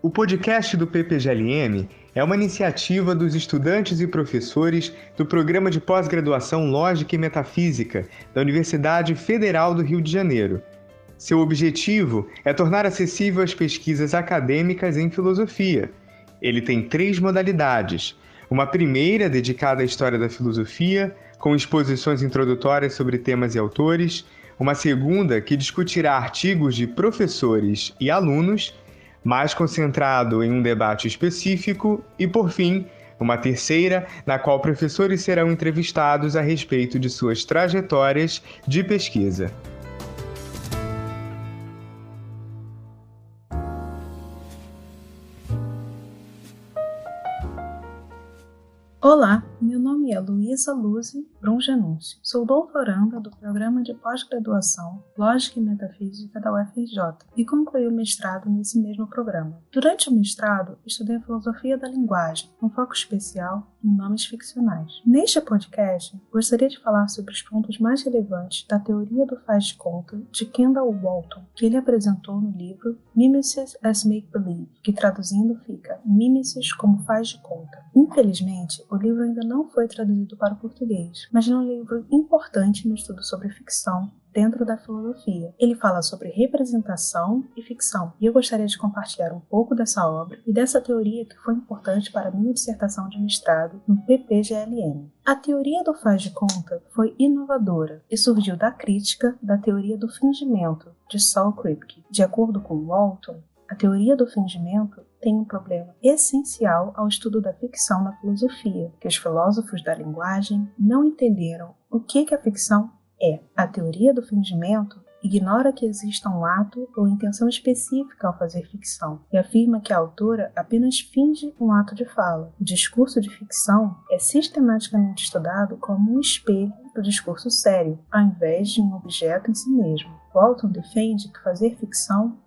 O podcast do PPGLM é uma iniciativa dos estudantes e professores do programa de pós-graduação Lógica e Metafísica da Universidade Federal do Rio de Janeiro. Seu objetivo é tornar acessível as pesquisas acadêmicas em filosofia. Ele tem três modalidades: uma primeira dedicada à história da filosofia, com exposições introdutórias sobre temas e autores, uma segunda que discutirá artigos de professores e alunos mais concentrado em um debate específico, e, por fim, uma terceira, na qual professores serão entrevistados a respeito de suas trajetórias de pesquisa. Luísa Luzi Brungenúncio. Sou doutoranda do Programa de Pós-Graduação Lógica e Metafísica da UFRJ e concluí o mestrado nesse mesmo programa. Durante o mestrado, estudei a filosofia da linguagem, com foco especial em nomes ficcionais. Neste podcast, gostaria de falar sobre os pontos mais relevantes da teoria do faz de conta de Kendall Walton, que ele apresentou no livro Mimesis as Make Believe, que traduzindo fica Mimesis como faz de conta. Infelizmente, o livro ainda não foi traduzido para o português, mas é um livro importante no estudo sobre ficção dentro da filosofia. Ele fala sobre representação e ficção, e eu gostaria de compartilhar um pouco dessa obra e dessa teoria que foi importante para minha dissertação de mestrado no PPGLM. A teoria do faz de conta foi inovadora e surgiu da crítica da teoria do fingimento de Saul Kripke. De acordo com Walton, a teoria do fingimento tem um problema essencial ao estudo da ficção na filosofia, que os filósofos da linguagem não entenderam o que, que a ficção é. A teoria do fingimento ignora que exista um ato ou intenção específica ao fazer ficção e afirma que a autora apenas finge um ato de fala. O discurso de ficção é sistematicamente estudado como um espelho do discurso sério, ao invés de um objeto em si mesmo. Walton defende que fazer ficção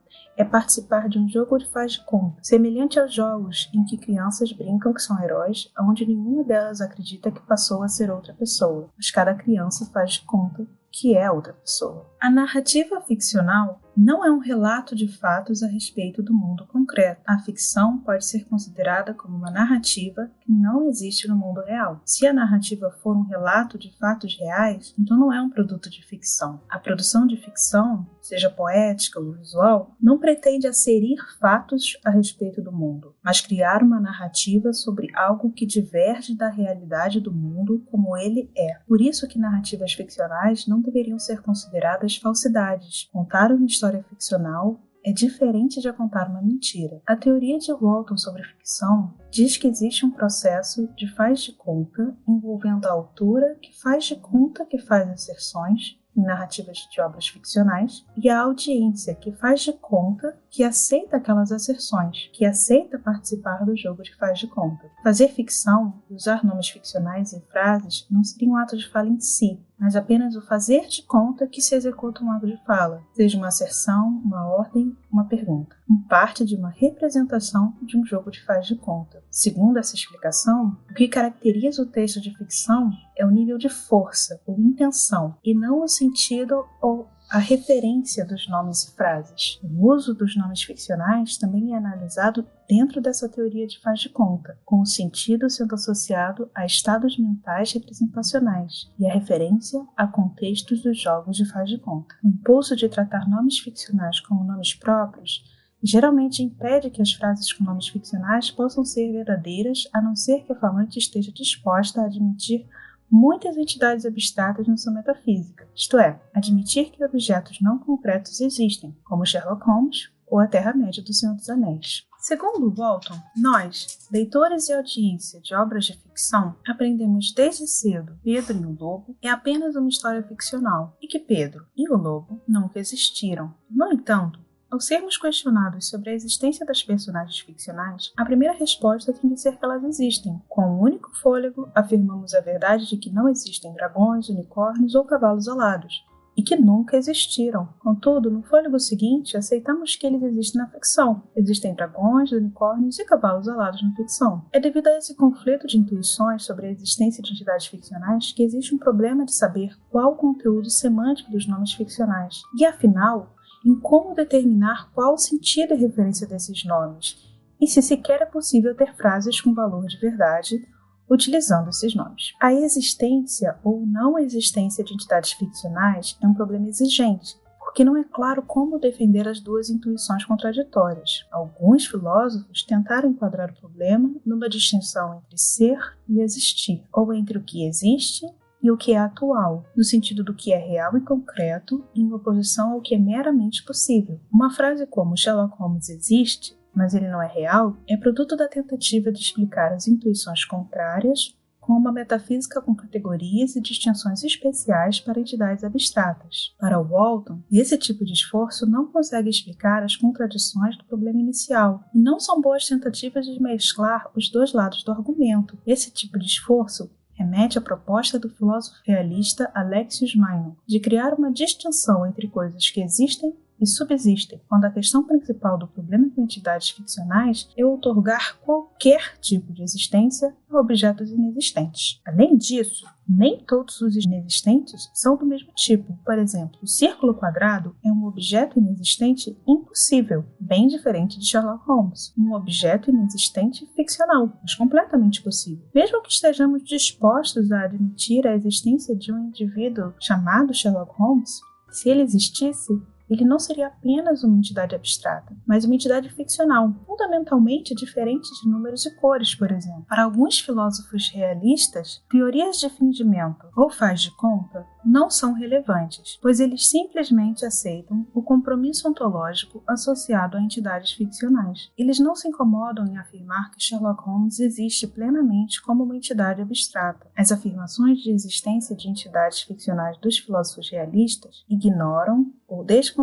é participar de um jogo de faz de conta, semelhante aos jogos em que crianças brincam que são heróis, onde nenhuma delas acredita que passou a ser outra pessoa, mas cada criança faz de conta que é outra pessoa. A narrativa ficcional não é um relato de fatos a respeito do mundo concreto. A ficção pode ser considerada como uma narrativa que não existe no mundo real. Se a narrativa for um relato de fatos reais, então não é um produto de ficção. A produção de ficção, seja poética ou visual, não pretende asserir fatos a respeito do mundo, mas criar uma narrativa sobre algo que diverge da realidade do mundo como ele é. Por isso que narrativas ficcionais não deveriam ser consideradas falsidades. Contar uma história ficcional é diferente de contar uma mentira. A teoria de Walton sobre ficção diz que existe um processo de faz de conta envolvendo a autora que faz de conta que faz asserções em narrativas de obras ficcionais, e a audiência, que faz de conta que aceita aquelas asserções, que aceita participar do jogo de faz de conta. Fazer ficção, usar nomes ficcionais em frases, não seria um ato de fala em si, mas apenas o fazer de conta que se executa um ato de fala, seja uma asserção, uma ordem, uma pergunta, em parte de uma representação de um jogo de faz de conta. Segundo essa explicação, o que caracteriza o texto de ficção é o nível de força ou intenção, e não o sentido ou a referência dos nomes e frases. O uso dos nomes ficcionais também é analisado dentro dessa teoria de faz de conta, com o sentido sendo associado a estados mentais representacionais e a referência a contextos dos jogos de faz de conta. O impulso de tratar nomes ficcionais como nomes próprios geralmente impede que as frases com nomes ficcionais possam ser verdadeiras, a não ser que a falante esteja disposta a admitir muitas entidades abstratas na sua metafísica, isto é, admitir que objetos não concretos existem, como Sherlock Holmes ou a Terra-média do Senhor dos Anéis. Segundo Walton, nós, leitores e audiência de obras de ficção, aprendemos desde cedo Pedro e o Lobo é apenas uma história ficcional e que Pedro e o Lobo nunca existiram. No entanto, ao sermos questionados sobre a existência das personagens ficcionais, a primeira resposta tem de ser que elas existem. Com um único fôlego, afirmamos a verdade de que não existem dragões, unicórnios ou cavalos alados, e que nunca existiram. Contudo, no fôlego seguinte, aceitamos que eles existem na ficção. Existem dragões, unicórnios e cavalos alados na ficção. É devido a esse conflito de intuições sobre a existência de entidades ficcionais que existe um problema de saber qual o conteúdo semântico dos nomes ficcionais. E afinal, em como determinar qual o sentido e referência desses nomes e se sequer é possível ter frases com valor de verdade utilizando esses nomes. A existência ou não existência de entidades ficcionais é um problema exigente, porque não é claro como defender as duas intuições contraditórias. Alguns filósofos tentaram enquadrar o problema numa distinção entre ser e existir, ou entre o que existe e o que é atual, no sentido do que é real e concreto, em oposição ao que é meramente possível. Uma frase como Sherlock Holmes existe, mas ele não é real, é produto da tentativa de explicar as intuições contrárias com uma metafísica com categorias e distinções especiais para entidades abstratas. Para Walton, esse tipo de esforço não consegue explicar as contradições do problema inicial, e não são boas tentativas de mesclar os dois lados do argumento. Esse tipo de esforço remete à proposta do filósofo realista Alexius Meinong de criar uma distinção entre coisas que existem e subsistem, quando a questão principal do problema com entidades ficcionais é otorgar qualquer tipo de existência a objetos inexistentes. Além disso, nem todos os inexistentes são do mesmo tipo. Por exemplo, o círculo quadrado é um objeto inexistente impossível, bem diferente de Sherlock Holmes, um objeto inexistente ficcional, mas completamente possível. Mesmo que estejamos dispostos a admitir a existência de um indivíduo chamado Sherlock Holmes, se ele existisse, ele não seria apenas uma entidade abstrata, mas uma entidade ficcional, fundamentalmente diferente de números e cores, por exemplo. Para alguns filósofos realistas, teorias de fingimento ou faz de conta não são relevantes, pois eles simplesmente aceitam o compromisso ontológico associado a entidades ficcionais. Eles não se incomodam em afirmar que Sherlock Holmes existe plenamente como uma entidade abstrata. As afirmações de existência de entidades ficcionais dos filósofos realistas ignoram ou desconsideram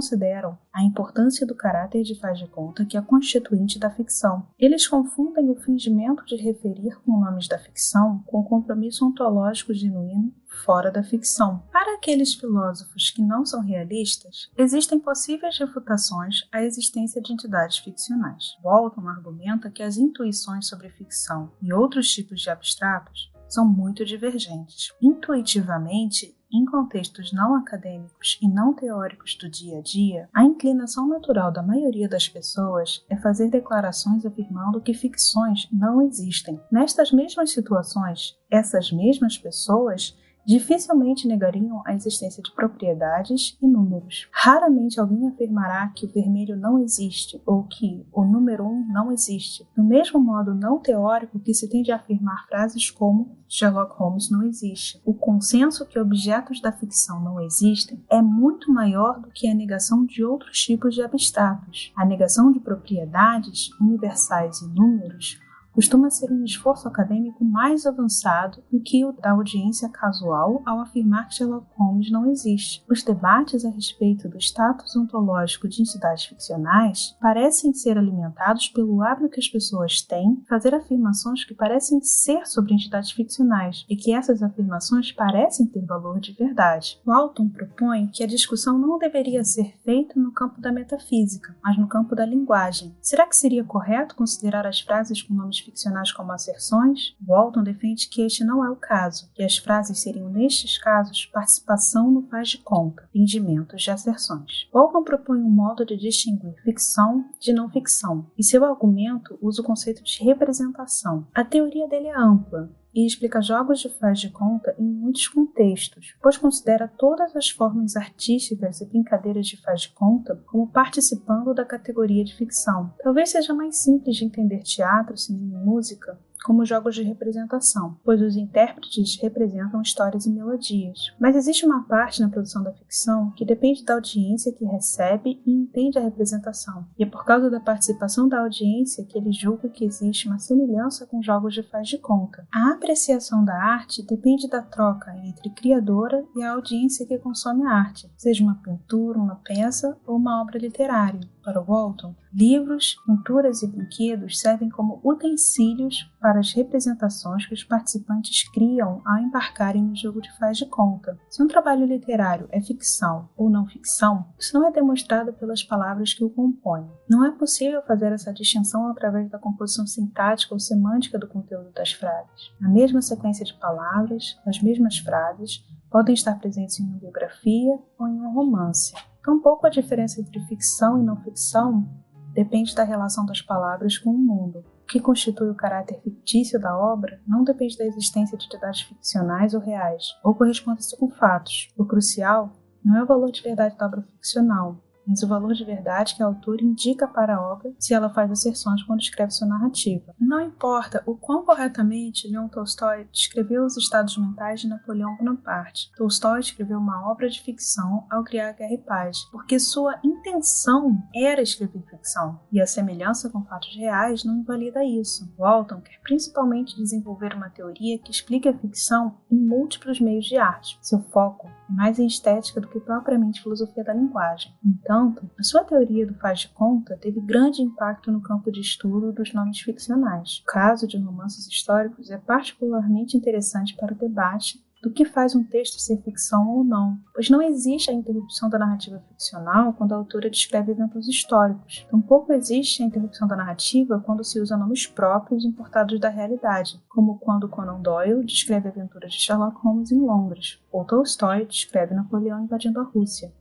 a importância do caráter de faz de conta que é constituinte da ficção. Eles confundem o fingimento de referir com nomes da ficção com o compromisso ontológico genuíno fora da ficção. Para aqueles filósofos que não são realistas, existem possíveis refutações à existência de entidades ficcionais. Walton argumenta que as intuições sobre ficção e outros tipos de abstratos são muito divergentes. Intuitivamente, em contextos não acadêmicos e não teóricos do dia a dia, a inclinação natural da maioria das pessoas é fazer declarações afirmando que ficções não existem. Nestas mesmas situações, essas mesmas pessoas dificilmente negariam a existência de propriedades e números. Raramente alguém afirmará que o vermelho não existe ou que o número 1 um não existe, do mesmo modo não teórico que se tende a afirmar frases como Sherlock Holmes não existe. O consenso que objetos da ficção não existem é muito maior do que a negação de outros tipos de abstratos. A negação de propriedades universais e números costuma ser um esforço acadêmico mais avançado do que o da audiência casual ao afirmar que Sherlock Holmes não existe. Os debates a respeito do status ontológico de entidades ficcionais parecem ser alimentados pelo hábito que as pessoas têm fazer afirmações que parecem ser sobre entidades ficcionais e que essas afirmações parecem ter valor de verdade. Walton propõe que a discussão não deveria ser feita no campo da metafísica, mas no campo da linguagem. Será que seria correto considerar as frases com nomes ficcionais como asserções, Walton defende que este não é o caso, que as frases seriam, nestes casos, participação no faz de conta, fingimentos de asserções. Walton propõe um modo de distinguir ficção de não ficção, e seu argumento usa o conceito de representação. A teoria dele é ampla, e explica jogos de faz de conta em muitos contextos, pois considera todas as formas artísticas e brincadeiras de faz de conta como participando da categoria de ficção. Talvez seja mais simples de entender teatro, cinema e música como jogos de representação, pois os intérpretes representam histórias e melodias. Mas existe uma parte na produção da ficção que depende da audiência que recebe e entende a representação, e é por causa da participação da audiência que ele julga que existe uma semelhança com jogos de faz de conta. A apreciação da arte depende da troca entre criadora e a audiência que consome a arte, seja uma pintura, uma peça ou uma obra literária. Para Walton, livros, pinturas e brinquedos servem como utensílios para as representações que os participantes criam ao embarcarem no jogo de faz de conta. Se um trabalho literário é ficção ou não ficção, isso não é demonstrado pelas palavras que o compõem. Não é possível fazer essa distinção através da composição sintática ou semântica do conteúdo das frases. Na mesma sequência de palavras, as mesmas frases, podem estar presentes em uma biografia ou em um romance. Tampouco a diferença entre ficção e não ficção depende da relação das palavras com o mundo. O que constitui o caráter fictício da obra não depende da existência de entidades ficcionais ou reais, ou corresponde-se com fatos. O crucial não é o valor de verdade da obra ficcional, mas o valor de verdade que a autora indica para a obra se ela faz asserções quando escreve sua narrativa. Não importa o quão corretamente Leon Tolstói descreveu os estados mentais de Napoleão Bonaparte. Tolstói escreveu uma obra de ficção ao criar Guerra e Paz, porque sua intenção era escrever ficção, e a semelhança com fatos reais não invalida isso. Walton quer principalmente desenvolver uma teoria que explique a ficção em múltiplos meios de arte. Seu foco é mais em estética do que propriamente filosofia da linguagem. Entanto, a sua teoria do faz de conta teve grande impacto no campo de estudo dos nomes ficcionais. O caso de romances históricos é particularmente interessante para o debate do que faz um texto ser ficção ou não, pois não existe a interrupção da narrativa ficcional quando a autora descreve eventos históricos. Tampouco existe a interrupção da narrativa quando se usa nomes próprios importados da realidade, como quando Conan Doyle descreve aventuras de Sherlock Holmes em Londres, ou Tolstói descreve Napoleão invadindo a Rússia.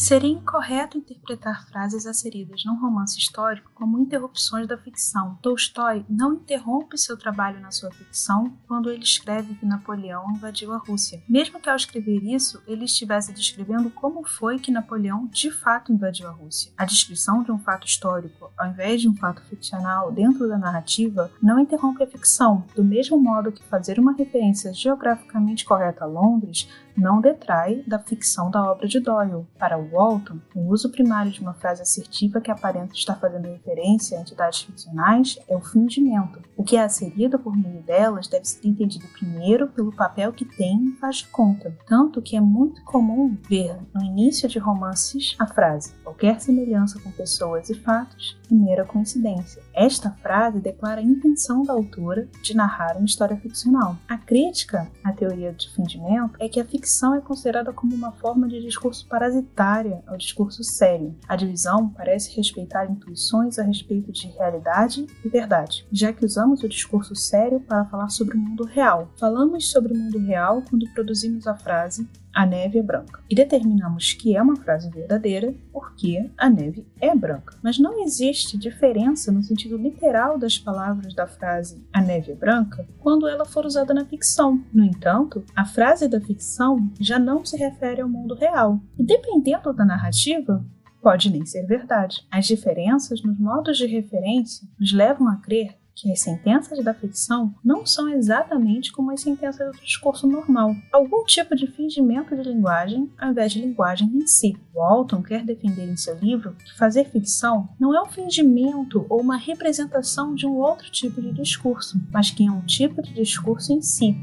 Seria incorreto interpretar frases inseridas num romance histórico como interrupções da ficção. Tolstói não interrompe seu trabalho na sua ficção quando ele escreve que Napoleão invadiu a Rússia. Mesmo que ao escrever isso, ele estivesse descrevendo como foi que Napoleão de fato invadiu a Rússia. A descrição de um fato histórico, ao invés de um fato ficcional dentro da narrativa, não interrompe a ficção, do mesmo modo que fazer uma referência geograficamente correta a Londres não detrai da ficção da obra de Doyle. Para Walton, o uso primário de uma frase assertiva que aparenta estar fazendo referência a entidades ficcionais é o fingimento. O que é asserido por meio delas deve ser entendido primeiro pelo papel que tem em faz conta, tanto que é muito comum ver no início de romances a frase qualquer semelhança com pessoas e fatos é mera coincidência. Esta frase declara a intenção da autora de narrar uma história ficcional. A crítica à teoria de fingimento é que a ficção é considerada como uma forma de discurso parasitária ao discurso sério. A divisão parece respeitar intuições a respeito de realidade e verdade, já que usamos o discurso sério para falar sobre o mundo real. Falamos sobre o mundo real quando produzimos a frase a neve é branca. E determinamos que é uma frase verdadeira porque a neve é branca. Mas não existe diferença no sentido literal das palavras da frase a neve é branca quando ela for usada na ficção. No entanto, a frase da ficção já não se refere ao mundo real. E dependendo da narrativa, pode nem ser verdade. As diferenças nos modos de referência nos levam a crer que as sentenças da ficção não são exatamente como as sentenças do discurso normal. Algum tipo de fingimento de linguagem ao invés de linguagem em si. Walton quer defender em seu livro que fazer ficção não é um fingimento ou uma representação de um outro tipo de discurso, mas que é um tipo de discurso em si.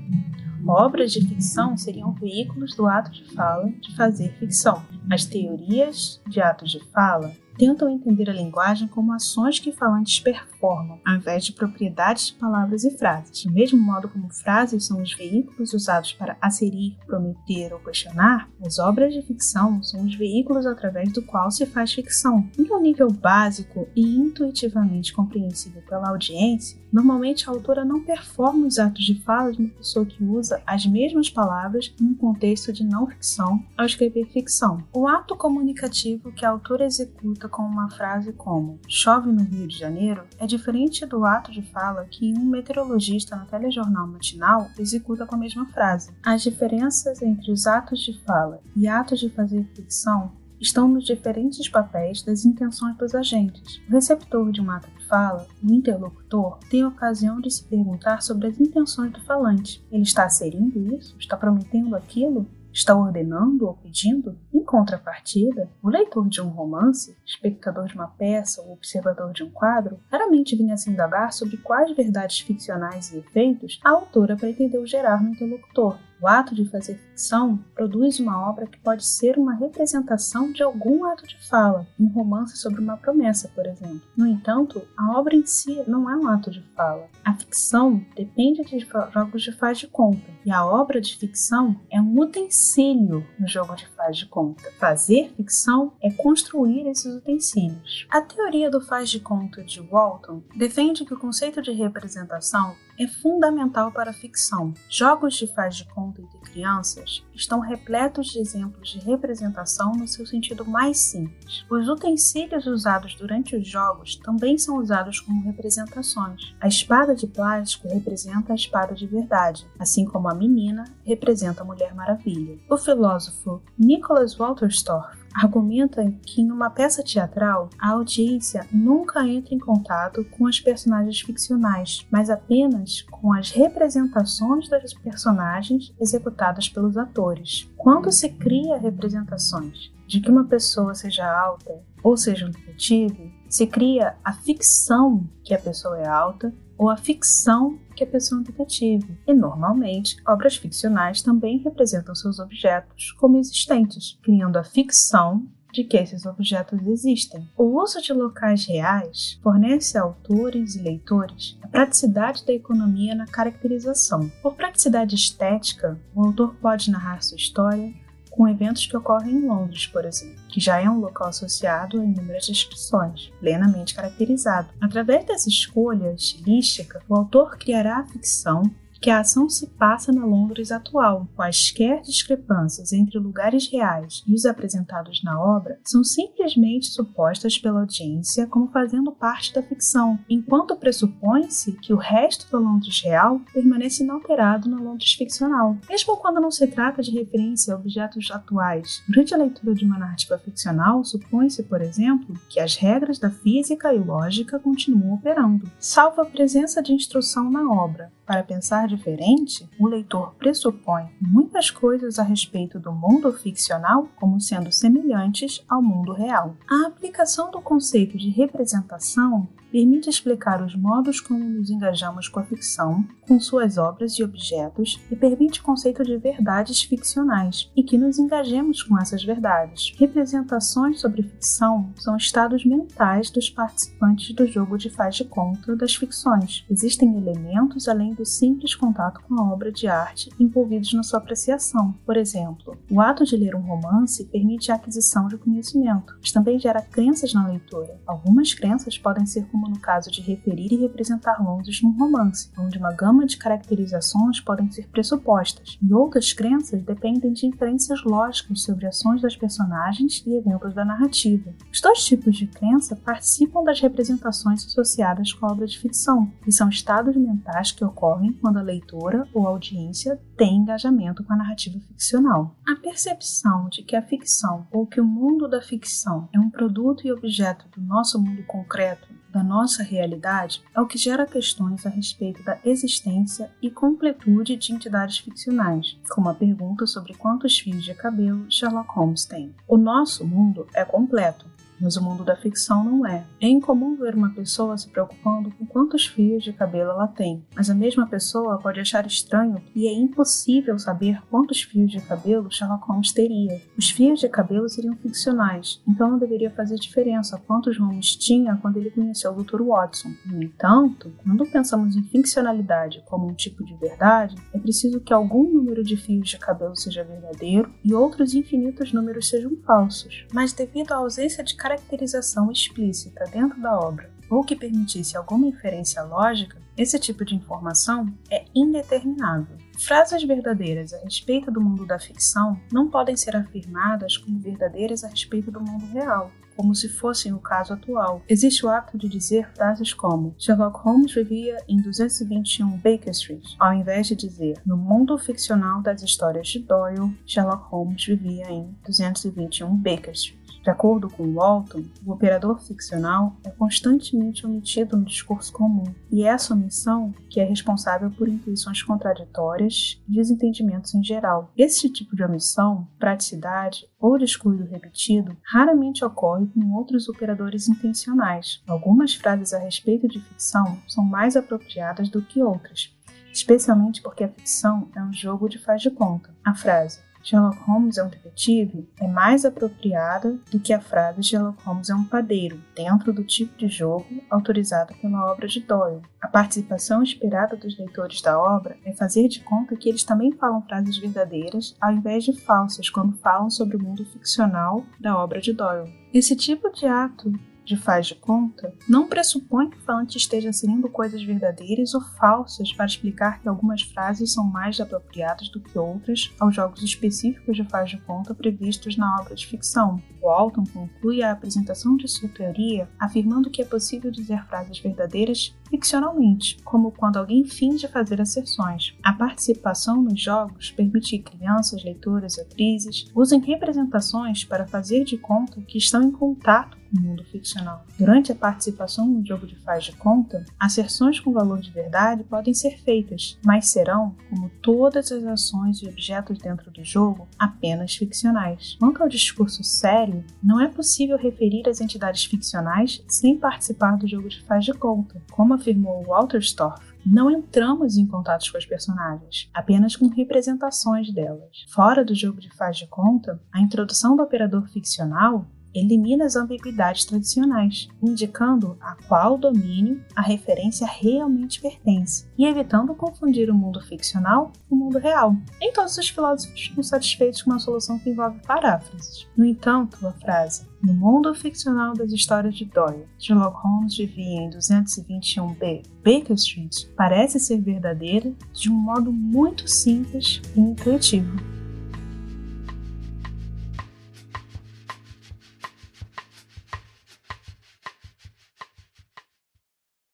Obras de ficção seriam veículos do ato de fala de fazer ficção. As teorias de atos de fala tentam entender a linguagem como ações que falantes performam, ao invés de propriedades de palavras e frases. Do mesmo modo como frases são os veículos usados para asserir, prometer ou questionar, as obras de ficção são os veículos através do qual se faz ficção. Em um nível básico e intuitivamente compreensível pela audiência, normalmente a autora não performa os atos de fala de uma pessoa que usa as mesmas palavras em um contexto de não ficção ao escrever ficção. O ato comunicativo que a autora executa com uma frase como chove no Rio de Janeiro é diferente do ato de fala que um meteorologista no telejornal matinal executa com a mesma frase. As diferenças entre os atos de fala e atos de fazer ficção estão nos diferentes papéis das intenções dos agentes. O receptor de um ato de fala, o interlocutor, tem a ocasião de se perguntar sobre as intenções do falante. Ele está asserindo isso? Está prometendo aquilo? Está ordenando ou pedindo, em contrapartida, o leitor de um romance, espectador de uma peça ou observador de um quadro, raramente vinha se indagar sobre quais verdades ficcionais e efeitos a autora pretendeu gerar no interlocutor, o ato de fazer ficção produz uma obra que pode ser uma representação de algum ato de fala, um romance sobre uma promessa, por exemplo. No entanto, a obra em si não é um ato de fala. A ficção depende de jogos de faz de conta, e a obra de ficção é um utensílio no jogo de faz de conta. Fazer ficção é construir esses utensílios. A teoria do faz de conta de Walton defende que o conceito de representação é fundamental para a ficção. Jogos de faz de conta entre crianças estão repletos de exemplos de representação no seu sentido mais simples. Os utensílios usados durante os jogos também são usados como representações. A espada de plástico representa a espada de verdade, assim como a menina representa a Mulher Maravilha. O filósofo Nicholas Walterstorff argumenta que em uma peça teatral a audiência nunca entra em contato com as personagens ficcionais, mas apenas com as representações das personagens executadas pelos atores. Quando se cria representações de que uma pessoa seja alta ou seja um detetive, se cria a ficção que a pessoa é alta ou a ficção que a pessoa é um. E normalmente, obras ficcionais também representam seus objetos como existentes, criando a ficção de que esses objetos existem. O uso de locais reais fornece a autores e leitores a praticidade da economia na caracterização. Por praticidade estética, o autor pode narrar sua história com eventos que ocorrem em Londres, por exemplo, que já é um local associado a inúmeras descrições, plenamente caracterizado. Através dessa escolha estilística, o autor criará a ficção que a ação se passa na Londres atual. Quaisquer discrepâncias entre lugares reais e os apresentados na obra são simplesmente supostas pela audiência como fazendo parte da ficção, enquanto pressupõe-se que o resto da Londres real permanece inalterado na Londres ficcional. Mesmo quando não se trata de referência a objetos atuais, durante a leitura de uma narrativa ficcional, supõe-se, por exemplo, que as regras da física e lógica continuam operando, salvo a presença de instrução na obra. Para pensar diferente, o leitor pressupõe muitas coisas a respeito do mundo ficcional como sendo semelhantes ao mundo real. A aplicação do conceito de representação permite explicar os modos como nos engajamos com a ficção, com suas obras e objetos, e permite o conceito de verdades ficcionais e que nos engajemos com essas verdades. Representações sobre ficção são estados mentais dos participantes do jogo de faz de conta das ficções. Existem elementos além do simples contato com a obra de arte envolvidos na sua apreciação. Por exemplo, o ato de ler um romance permite a aquisição de conhecimento, mas também gera crenças na leitura. Algumas crenças podem ser como no caso de referir e representar Londres num romance, onde uma gama de caracterizações podem ser pressupostas, e outras crenças dependem de inferências lógicas sobre ações das personagens e eventos da narrativa. Os dois tipos de crença participam das representações associadas com a obra de ficção, e são estados mentais que ocorrem quando a leitora ou a audiência tem engajamento com a narrativa ficcional. A percepção de que a ficção ou que o mundo da ficção é um produto e objeto do nosso mundo concreto da nossa realidade é o que gera questões a respeito da existência e completude de entidades ficcionais, como a pergunta sobre quantos fios de cabelo Sherlock Holmes tem. O nosso mundo é completo, mas o mundo da ficção não é. É incomum ver uma pessoa se preocupando com quantos fios de cabelo ela tem, mas a mesma pessoa pode achar estranho e é impossível saber quantos fios de cabelo Sherlock Holmes teria. Os fios de cabelo seriam ficcionais, então não deveria fazer diferença quantos Holmes tinha quando ele conheceu o Dr. Watson. No entanto, quando pensamos em ficcionalidade como um tipo de verdade, é preciso que algum número de fios de cabelo seja verdadeiro e outros infinitos números sejam falsos. Mas devido à ausência de caracterização explícita dentro da obra ou que permitisse alguma inferência lógica, esse tipo de informação é indeterminável. Frases verdadeiras a respeito do mundo da ficção não podem ser afirmadas como verdadeiras a respeito do mundo real, como se fossem o caso atual. Existe o hábito de dizer frases como Sherlock Holmes vivia em 221 Baker Street, ao invés de dizer no mundo ficcional das histórias de Doyle, Sherlock Holmes vivia em 221 Baker Street. De acordo com Walton, o operador ficcional é constantemente omitido no discurso comum, e é essa omissão que é responsável por intuições contraditórias e desentendimentos em geral. Esse tipo de omissão, praticidade ou descuido repetido raramente ocorre com outros operadores intencionais. Algumas frases a respeito de ficção são mais apropriadas do que outras, especialmente porque a ficção é um jogo de faz de conta. A frase Sherlock Holmes é um detetive é mais apropriada do que a frase Sherlock Holmes é um padeiro, dentro do tipo de jogo autorizado pela obra de Doyle. A participação esperada dos leitores da obra é fazer de conta que eles também falam frases verdadeiras ao invés de falsas quando falam sobre o mundo ficcional da obra de Doyle. Esse tipo de ato de faz de conta não pressupõe que o falante esteja inserindo coisas verdadeiras ou falsas para explicar que algumas frases são mais apropriadas do que outras aos jogos específicos de faz de conta previstos na obra de ficção. Walton conclui a apresentação de sua teoria afirmando que é possível dizer frases verdadeiras ficcionalmente, como quando alguém finge fazer asserções. A participação nos jogos permite que crianças, leitoras e atrizes usem representações para fazer de conta que estão em contato com o mundo ficcional. Durante a participação no jogo de faz de conta, asserções com valor de verdade podem ser feitas, mas serão, como todas as ações e objetos dentro do jogo, apenas ficcionais. Quanto ao discurso sério, não é possível referir as entidades ficcionais sem participar do jogo de faz de conta, como afirmou Walter Storff. Não entramos em contatos com as personagens, apenas com representações delas. Fora do jogo de faz de conta, a introdução do operador ficcional elimina as ambiguidades tradicionais, indicando a qual domínio a referência realmente pertence e evitando confundir o mundo ficcional com o mundo real. Nem todos os filósofos estão satisfeitos com uma solução que envolve paráfrases. No entanto, a frase no mundo ficcional das histórias de Doyle, Sherlock Holmes vivia em 221B Baker Street parece ser verdadeira de um modo muito simples e intuitivo.